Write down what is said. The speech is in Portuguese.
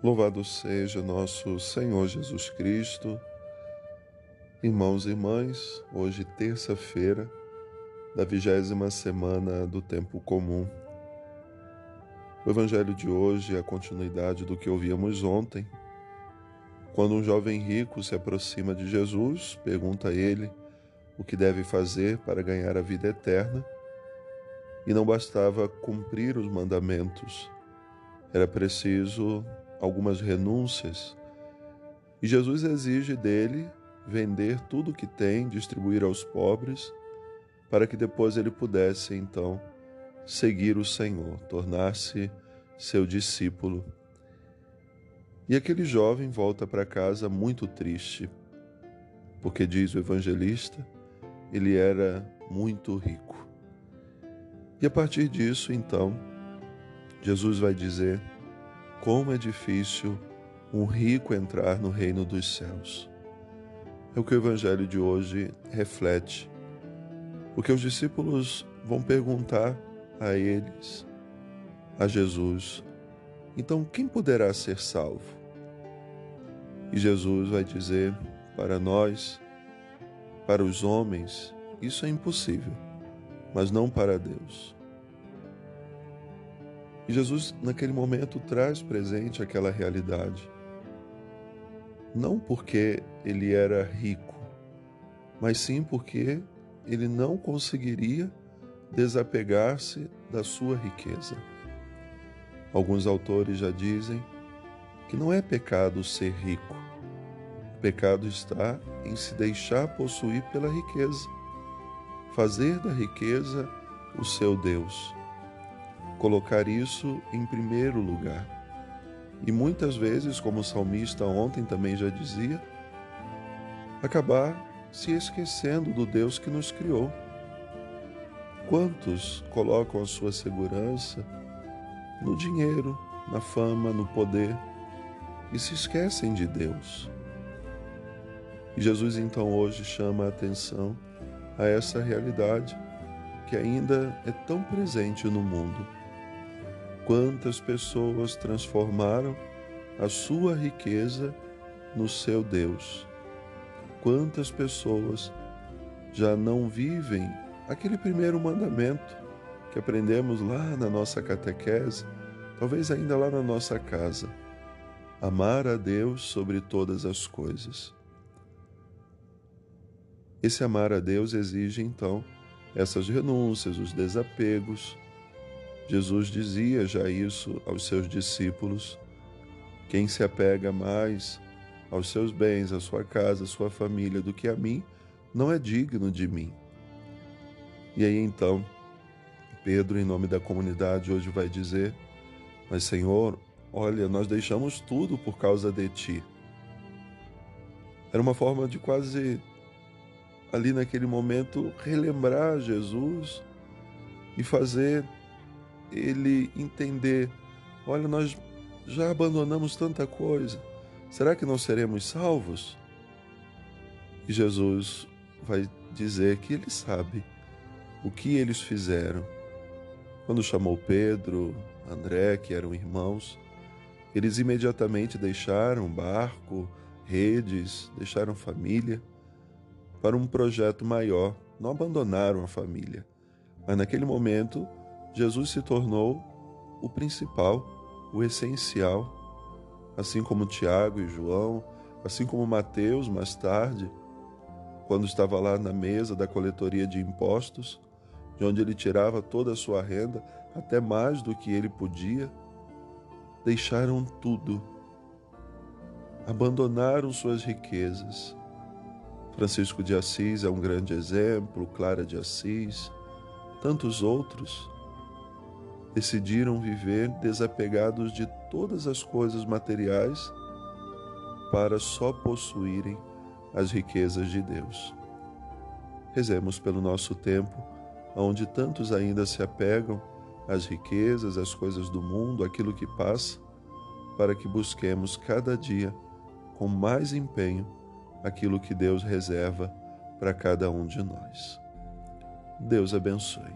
Louvado seja nosso Senhor Jesus Cristo. Irmãos e irmãs, hoje terça-feira da vigésima semana do tempo comum. O evangelho de hoje é a continuidade do que ouvíamos ontem. Quando um jovem rico se aproxima de Jesus, pergunta a ele o que deve fazer para ganhar a vida eterna, e não bastava cumprir os mandamentos, era preciso algumas renúncias. E Jesus exige dele vender tudo o que tem, distribuir aos pobres, para que depois ele pudesse então seguir o Senhor, tornar-se seu discípulo. E aquele jovem volta para casa muito triste, porque diz o evangelista, ele era muito rico. E a partir disso, então, Jesus vai dizer: como é difícil um rico entrar no reino dos céus. É o que o evangelho de hoje reflete. Porque os discípulos vão perguntar a eles, a Jesus, então quem poderá ser salvo? E Jesus vai dizer para nós, para os homens, isso é impossível, mas não para Deus. E Jesus, naquele momento, traz presente aquela realidade. Não porque ele era rico, mas sim porque ele não conseguiria desapegar-se da sua riqueza. Alguns autores já dizem que não é pecado ser rico. O pecado está em se deixar possuir pela riqueza, fazer da riqueza o seu Deus colocar isso em primeiro lugar. E muitas vezes, como o salmista ontem também já dizia, acabar se esquecendo do Deus que nos criou. Quantos colocam a sua segurança no dinheiro, na fama, no poder e se esquecem de Deus? E Jesus então hoje chama a atenção a essa realidade que ainda é tão presente no mundo Quantas pessoas transformaram a sua riqueza no seu Deus? Quantas pessoas já não vivem aquele primeiro mandamento que aprendemos lá na nossa catequese, talvez ainda lá na nossa casa? Amar a Deus sobre todas as coisas. Esse amar a Deus exige então essas renúncias, os desapegos, Jesus dizia já isso aos seus discípulos: quem se apega mais aos seus bens, à sua casa, à sua família do que a mim, não é digno de mim. E aí então, Pedro, em nome da comunidade, hoje vai dizer: Mas Senhor, olha, nós deixamos tudo por causa de ti. Era uma forma de quase, ali naquele momento, relembrar Jesus e fazer ele entender: olha, nós já abandonamos tanta coisa, será que não seremos salvos? E Jesus vai dizer que ele sabe o que eles fizeram. Quando chamou Pedro, André, que eram irmãos, eles imediatamente deixaram barco, redes, deixaram família para um projeto maior. Não abandonaram a família, mas naquele momento Jesus se tornou o principal, o essencial, assim como Tiago e João, assim como Mateus mais tarde, quando estava lá na mesa da coletoria de impostos, de onde ele tirava toda a sua renda, até mais do que ele podia, deixaram tudo, abandonaram suas riquezas. Francisco de Assis é um grande exemplo, Clara de Assis, tantos outros decidiram viver desapegados de todas as coisas materiais para só possuírem as riquezas de Deus. Rezemos pelo nosso tempo, onde tantos ainda se apegam às riquezas, às coisas do mundo, aquilo que passa, para que busquemos cada dia com mais empenho aquilo que Deus reserva para cada um de nós. Deus abençoe.